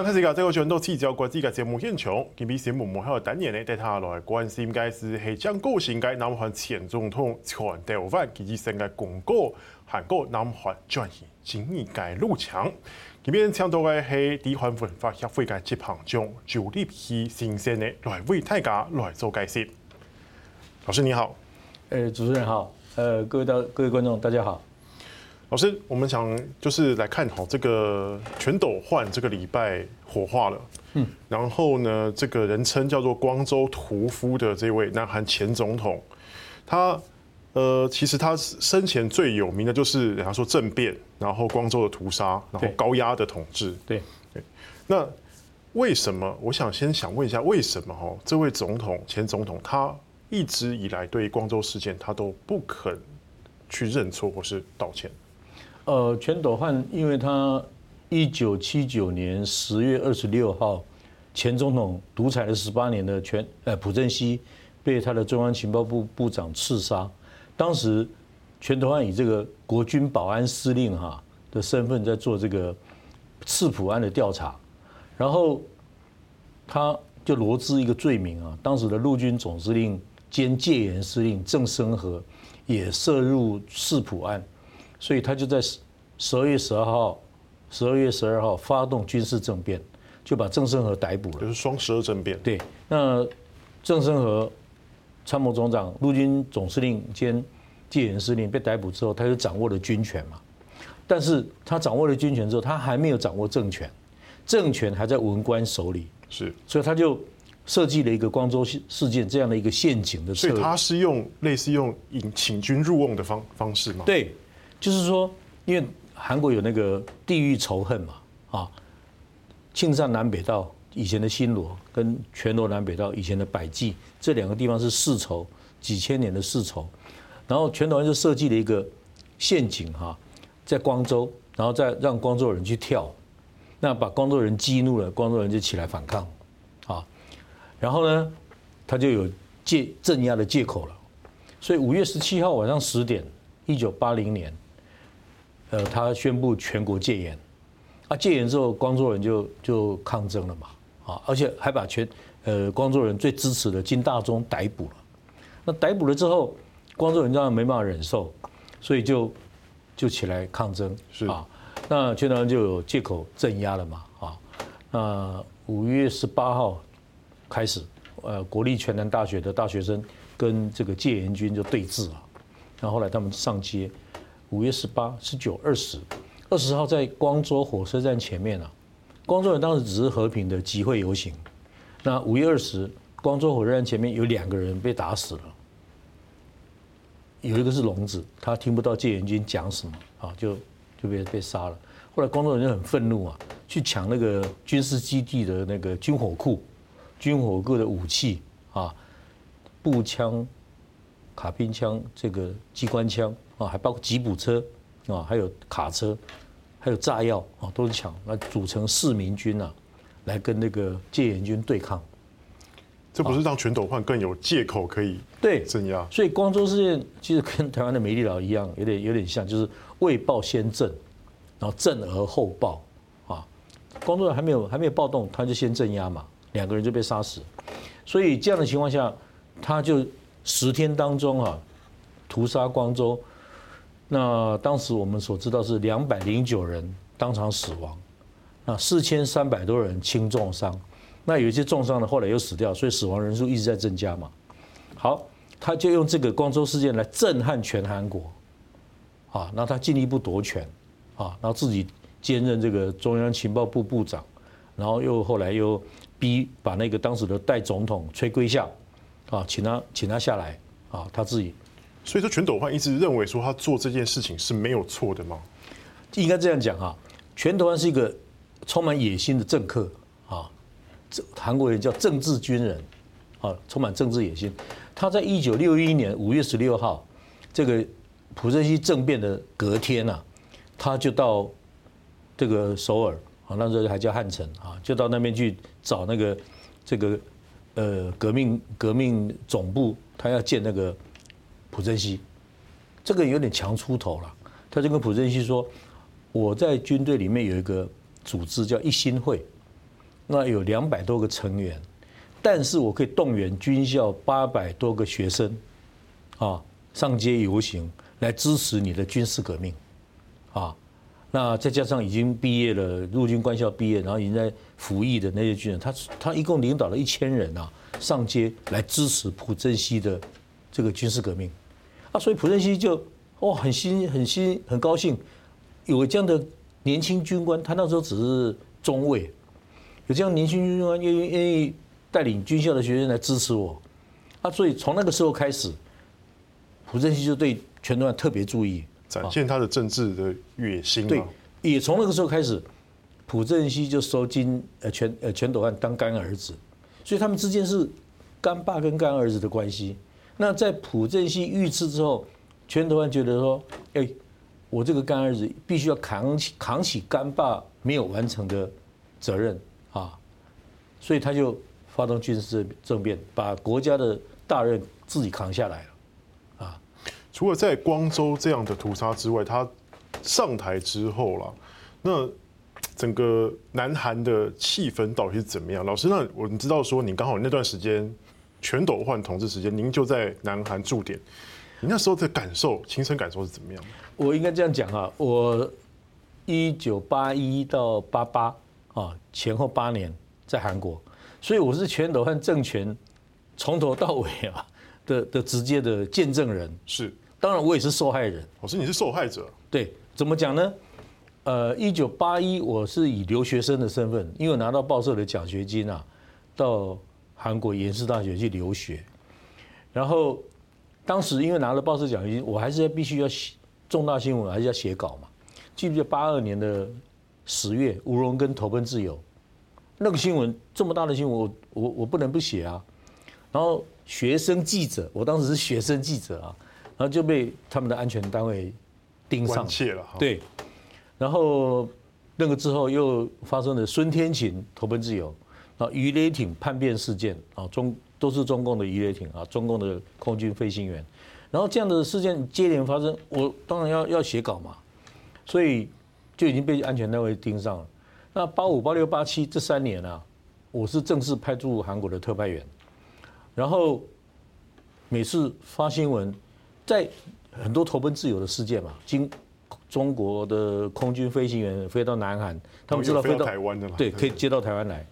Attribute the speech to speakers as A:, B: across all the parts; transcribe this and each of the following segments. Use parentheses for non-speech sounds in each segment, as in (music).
A: 刚才是个这个全都聚焦国际嘅节目现场，今日新闻幕后单元呢，带他来关心嘅是系将高薪嘅南韩前总统全斗焕以及成个公告韩国南韩转型正义嘅路强。今日请到嘅系地韩文化协会嘅执行长周立熙先生的，来为大家来做解释。老师你好，
B: 诶，主持人好，呃，各位大各位观众大家好。
A: 老师，我们想就是来看好这个全斗焕这个礼拜火化了，嗯，然后呢，这个人称叫做光州屠夫的这位南韩前总统，他呃，其实他生前最有名的就是人家说政变，然后光州的屠杀，然后高压的统治，
B: 对
A: 对。那为什么？我想先想问一下，为什么哈，这位总统前总统他一直以来对光州事件他都不肯去认错或是道歉？
B: 呃，全斗焕，因为他一九七九年十月二十六号，前总统独裁了十八年的全呃朴正熙被他的中央情报部部长刺杀。当时全斗焕以这个国军保安司令哈的身份在做这个刺朴案的调查，然后他就罗织一个罪名啊，当时的陆军总司令兼戒严司令郑升和也涉入刺朴案。所以他就在十二月十二号、十二月十二号发动军事政变，就把郑升和逮捕了。
A: 就是双十二政变。
B: 对，那郑升和参谋总长、陆军总司令兼戒严司令被逮捕之后，他就掌握了军权嘛。但是他掌握了军权之后，他还没有掌握政权，政权还在文官手里。
A: 是，
B: 所以他就设计了一个光州事件这样的一个陷阱的。
A: 所以他是用类似用引请军入瓮的方方式吗？
B: 对。就是说，因为韩国有那个地域仇恨嘛，啊，庆尚南北道以前的新罗跟全罗南北道以前的百济这两个地方是世仇，几千年的世仇，然后全斗焕就设计了一个陷阱哈，在光州，然后再让光州人去跳，那把光州人激怒了，光州人就起来反抗，啊，然后呢，他就有借镇压的借口了，所以五月十七号晚上十点，一九八零年。呃，他宣布全国戒严，啊，戒严之后，光州人就就抗争了嘛，啊，而且还把全呃光州人最支持的金大中逮捕了。那逮捕了之后，光州人当然没办法忍受，所以就就起来抗争，是啊。那全台湾就有借口镇压了嘛，啊，那五月十八号开始，呃，国立全南大学的大学生跟这个戒严军就对峙了，然后后来他们上街。五月十八、十九、二十，二十号在光州火车站前面啊，光州人当时只是和平的集会游行。那五月二十，光州火车站前面有两个人被打死了，有一个是聋子，他听不到戒严军讲什么啊，就就被被杀了。后来光州人就很愤怒啊，去抢那个军事基地的那个军火库、军火库的武器啊，步枪、卡宾枪、这个机关枪。啊，还包括吉普车，啊，还有卡车，还有炸药，啊，都是抢，来组成市民军啊，来跟那个戒严军对抗。
A: 这不是让全斗焕更有借口可以
B: 对
A: 镇压？
B: 所以光州事件其实跟台湾的美丽岛一样，有点有点像，就是未暴先镇，然后镇而后暴啊。光州人还没有还没有暴动，他就先镇压嘛，两个人就被杀死。所以这样的情况下，他就十天当中啊，屠杀光州。那当时我们所知道是两百零九人当场死亡，那四千三百多人轻重伤，那有一些重伤的后来又死掉，所以死亡人数一直在增加嘛。好，他就用这个光州事件来震撼全韩国，啊，那他进一步夺权，啊，然后自己兼任这个中央情报部部长，然后又后来又逼把那个当时的代总统崔圭夏，啊，请他请他下来，啊，他自己。
A: 所以说，全斗焕一直认为说他做这件事情是没有错的吗？
B: 应该这样讲啊，全斗焕是一个充满野心的政客啊，这韩国人叫政治军人啊，充满政治野心。他在一九六一年五月十六号，这个朴正熙政变的隔天呐，他就到这个首尔啊，那时候还叫汉城啊，就到那边去找那个这个呃革命革命总部，他要建那个。朴正熙，这个有点强出头了。他就跟朴正熙说：“我在军队里面有一个组织叫一心会，那有两百多个成员，但是我可以动员军校八百多个学生，啊，上街游行来支持你的军事革命，啊，那再加上已经毕业了，陆军官校毕业，然后已经在服役的那些军人，他他一共领导了一千人啊，上街来支持朴正熙的这个军事革命，啊，所以朴正熙就哦很新很新很高兴，有这样的年轻军官，他那时候只是中尉。有这样年轻军官愿意愿意带领军校的学生来支持我，啊，所以从那个时候开始，朴正熙就对全斗焕特别注意，
A: 展现他的政治的野心。
B: 对，也从那个时候开始，朴正熙就收金呃全呃全斗焕当干儿子，所以他们之间是干爸跟干儿子的关系。那在朴正熙遇刺之后，全斗焕觉得说，哎，我这个干儿子必须要扛起扛起干爸没有完成的责任。啊，所以他就发动军事政变，把国家的大任自己扛下来了。啊，
A: 除了在光州这样的屠杀之外，他上台之后了，那整个南韩的气氛到底是怎么样？老师，那我们知道说，你刚好那段时间全斗焕统治时间，您就在南韩驻点，你那时候的感受、亲身感受是怎么样？
B: 我应该这样讲啊，我一九八一到八八。啊，前后八年在韩国，所以我是全斗焕政权从头到尾啊 (laughs) 的的直接的见证人。
A: 是，
B: 当然我也是受害人。
A: 我说，你是受害者？
B: 对，怎么讲呢？呃，一九八一我是以留学生的身份，因为我拿到报社的奖学金啊，到韩国延世大学去留学。然后当时因为拿了报社奖学金，我还是必须要写重大新闻，还是要写稿嘛。记不记得八二年的？十月，吴荣根投奔自由，那个新闻这么大的新闻，我我我不能不写啊。然后学生记者，我当时是学生记者啊，然后就被他们的安全单位盯上
A: 了。
B: 对，然后那个之后又发生了孙天琴投奔自由，啊，鱼雷艇叛变事件啊，中都是中共的鱼雷艇啊，中共的空军飞行员，然后这样的事件接连发生，我当然要要写稿嘛，所以。就已经被安全单位盯上了。那八五、八六、八七这三年啊，我是正式派驻韩国的特派员。然后每次发新闻，在很多投奔自由的事件嘛，经中国的空军飞行员飞到南韩，他们知道飞到
A: 台湾的嘛，
B: 对，可以接到台湾来，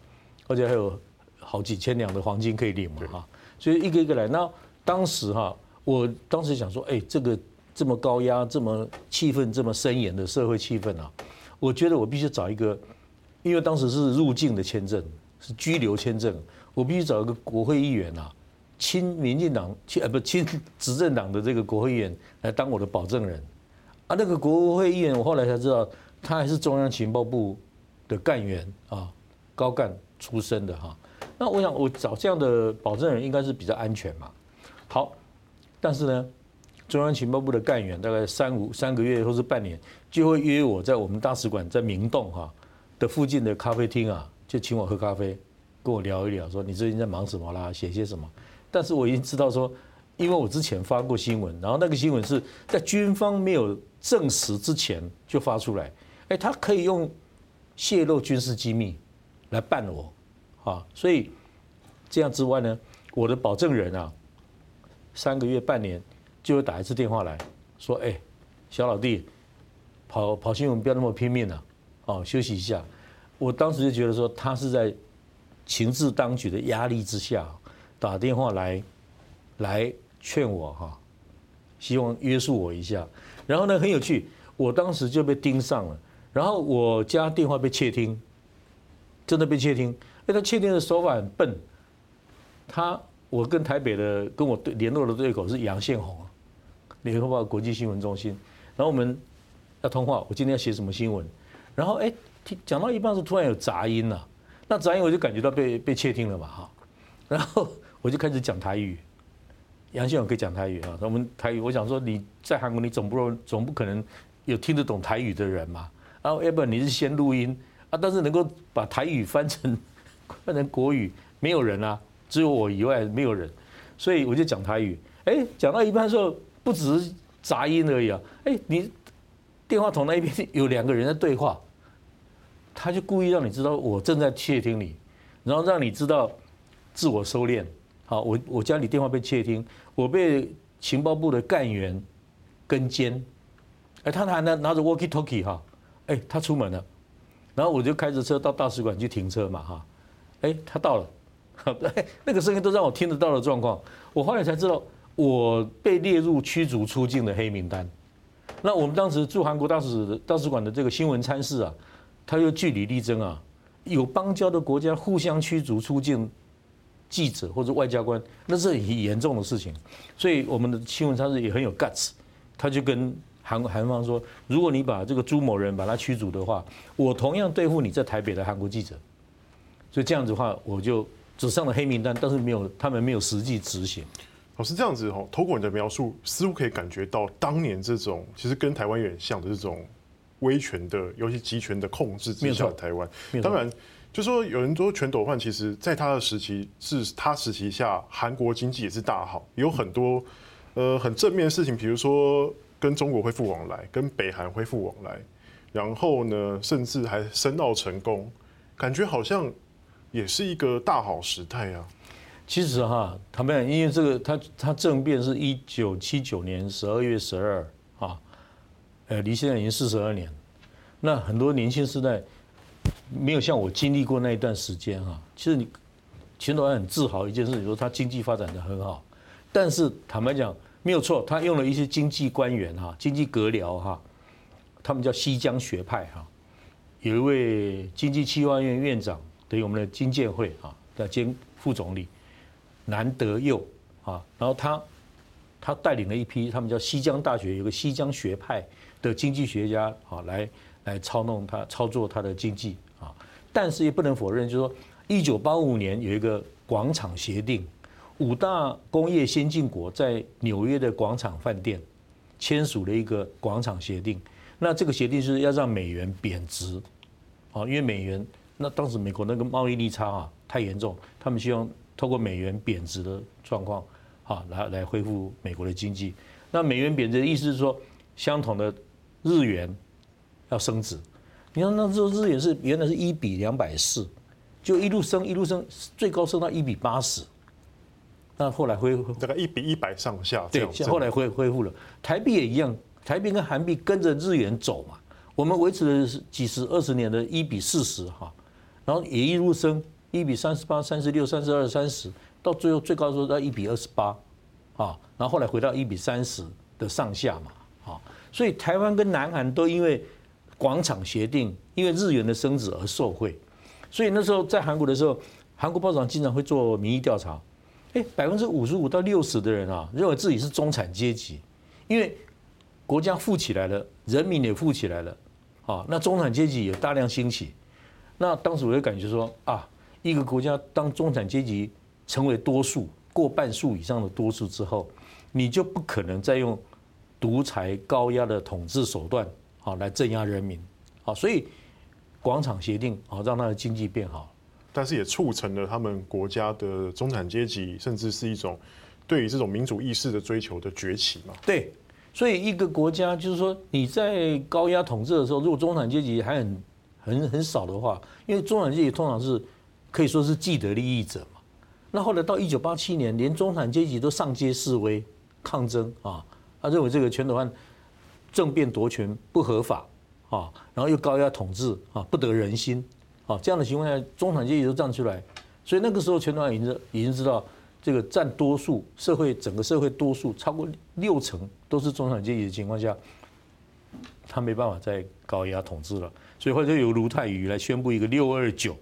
B: 而且还有好几千两的黄金可以领嘛哈。所以一个一个来。那当时哈，我当时想说，哎，这个。这么高压、这么气氛这么森严的社会气氛啊，我觉得我必须找一个，因为当时是入境的签证，是居留签证，我必须找一个国会议员啊，亲民进党亲呃不亲执政党的这个国会议员来当我的保证人，啊，那个国会议员我后来才知道，他还是中央情报部的干员啊，高干出身的哈，那我想我找这样的保证人应该是比较安全嘛，好，但是呢。中央情报部的干员大概三五三个月或是半年，就会约我在我们大使馆在明洞哈的附近的咖啡厅啊，就请我喝咖啡，跟我聊一聊，说你最近在忙什么啦，写些什么。但是我已经知道说，因为我之前发过新闻，然后那个新闻是在军方没有证实之前就发出来，哎，他可以用泄露军事机密来办我，啊，所以这样之外呢，我的保证人啊，三个月半年。就会打一次电话来说：“哎，小老弟，跑跑新闻不要那么拼命了，哦，休息一下。”我当时就觉得说他是在情治当局的压力之下打电话来来劝我哈，希望约束我一下。然后呢，很有趣，我当时就被盯上了，然后我家电话被窃听，真的被窃听。哎，他窃听的手法很笨，他我跟台北的跟我对联络的对口是杨宪宏。联合报国际新闻中心，然后我们要通话，我今天要写什么新闻？然后哎，讲到一半时突然有杂音了，那杂音我就感觉到被被窃听了嘛哈，然后我就开始讲台语，杨先生可以讲台语啊，我们台语，我想说你在韩国你总不总不可能有听得懂台语的人嘛，然后要不然你是先录音啊，但是能够把台语翻成翻成国语没有人啊，只有我以外没有人，所以我就讲台语，哎，讲到一半的时候。不只是杂音而已啊！哎，你电话筒那一边有两个人在对话，他就故意让你知道我正在窃听你，然后让你知道自我收敛。好，我我家里电话被窃听，我被情报部的干员跟监，哎，他还拿拿着 walkie talkie 哈，哎，他出门了，然后我就开着车到大使馆去停车嘛哈，哎，他到了，(laughs) 那个声音都让我听得到的状况，我后来才知道我被列入驱逐出境的黑名单。那我们当时驻韩国大使大使馆的这个新闻参事啊，他又据理力争啊，有邦交的国家互相驱逐出境记者或者外交官，那是很严重的事情。所以我们的新闻参事也很有 guts，他就跟韩韩方说，如果你把这个朱某人把他驱逐的话，我同样对付你在台北的韩国记者。所以这样子的话，我就只上了黑名单，但是没有他们没有实际执行。
A: 哦，是这样子哦。透过你的描述，似乎可以感觉到当年这种其实跟台湾有点像的这种威权的，尤其集权的控制之下的台湾。当然，就说有人说全斗焕，其实在他的时期是他时期下，韩国经济也是大好，有很多呃很正面的事情，比如说跟中国恢复往来，跟北韩恢复往来，然后呢，甚至还申奥成功，感觉好像也是一个大好时代啊。
B: 其实哈，坦白讲，因为这个他他政变是一九七九年十二月十二啊，呃，离现在已经四十二年，那很多年轻世代没有像我经历过那一段时间哈。其实你全斗焕很自豪一件事情，说他经济发展得很好，但是坦白讲没有错，他用了一些经济官员哈，经济阁僚哈，他们叫西江学派哈，有一位经济企划院院长，等于我们的经建会啊的兼副总理。南德佑啊，然后他他带领了一批，他们叫西江大学，有个西江学派的经济学家啊，来来操弄他操作他的经济啊。但是也不能否认，就是说，一九八五年有一个广场协定，五大工业先进国在纽约的广场饭店签署了一个广场协定。那这个协定是要让美元贬值啊，因为美元那当时美国那个贸易逆差啊太严重，他们希望。透过美元贬值的状况，啊，来来恢复美国的经济。那美元贬值的意思是说，相同的日元要升值。你看那时候日元是原来是一比两百四，就一路升一路升，最高升到一比八十。那后来恢复
A: 大概一比一百上下。
B: 对，后来恢恢复了。台币也一样，台币跟韩币跟着日元走嘛。我们维持了几十二十年的一比四十哈，然后也一路升。一比三十八、三十六、三十二、三十，到最后最高的时候到一比二十八，啊，然后后来回到一比三十的上下嘛，啊，所以台湾跟南韩都因为广场协定，因为日元的升值而受惠，所以那时候在韩国的时候，韩国报纸上经常会做民意调查，哎，百分之五十五到六十的人啊，认为自己是中产阶级，因为国家富起来了，人民也富起来了，啊，那中产阶级也大量兴起，那当时我就感觉说啊。一个国家当中产阶级成为多数，过半数以上的多数之后，你就不可能再用独裁高压的统治手段啊来镇压人民啊，所以广场协定啊让他的经济变好，
A: 但是也促成了他们国家的中产阶级甚至是一种对于这种民主意识的追求的崛起嘛。
B: 对，所以一个国家就是说你在高压统治的时候，如果中产阶级还很很很少的话，因为中产阶级通常是。可以说是既得利益者嘛。那后来到一九八七年，连中产阶级都上街示威抗争啊，他认为这个全斗焕政变夺权不合法啊，然后又高压统治啊，不得人心啊，这样的情况下，中产阶级都站出来，所以那个时候全台湾已经已经知道，这个占多数社会整个社会多数超过六成都是中产阶级的情况下，他没办法再高压统治了，所以后来就由卢泰愚来宣布一个六二九。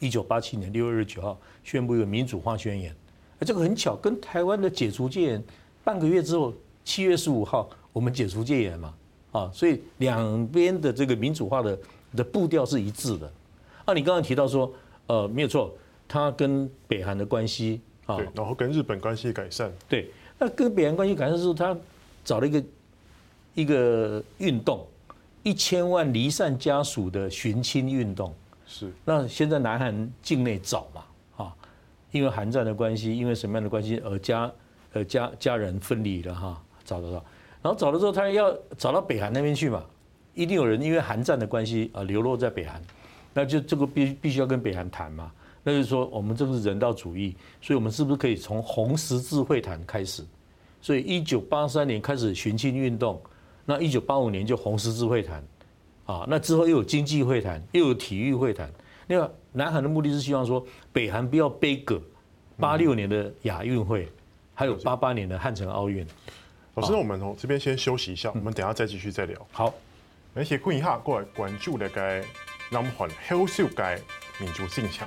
B: 一九八七年六月二十九号宣布一个民主化宣言，而这个很巧，跟台湾的解除戒严半个月之后，七月十五号我们解除戒严嘛，啊，所以两边的这个民主化的的步调是一致的。啊，你刚刚提到说，呃，没有错，他跟北韩的关系啊，
A: 对，然后跟日本关系改善，
B: 对，那跟北韩关系改善之后，他找了一个一个运动，一千万离散家属的寻亲运动。
A: 是，
B: 那先在南韩境内找嘛，啊，因为韩战的关系，因为什么样的关系而家呃家家人分离了哈，找得到，然后找了之后，他要找到北韩那边去嘛，一定有人因为韩战的关系啊流落在北韩，那就这个必必须要跟北韩谈嘛。那就是说，我们这个是人道主义，所以我们是不是可以从红十字会谈开始？所以一九八三年开始寻亲运动，那一九八五年就红十字会谈，啊，那之后又有经济会谈，又有体育会谈。那个南韩的目的是希望说，北韩不要背锅八六年的亚运会，还有八八年的汉城奥运。
A: 老师，那我们从这边先休息一下，我们等下再继续再聊。
B: 好，
A: 而且看一下过来关注的该南韩后续该民主现象。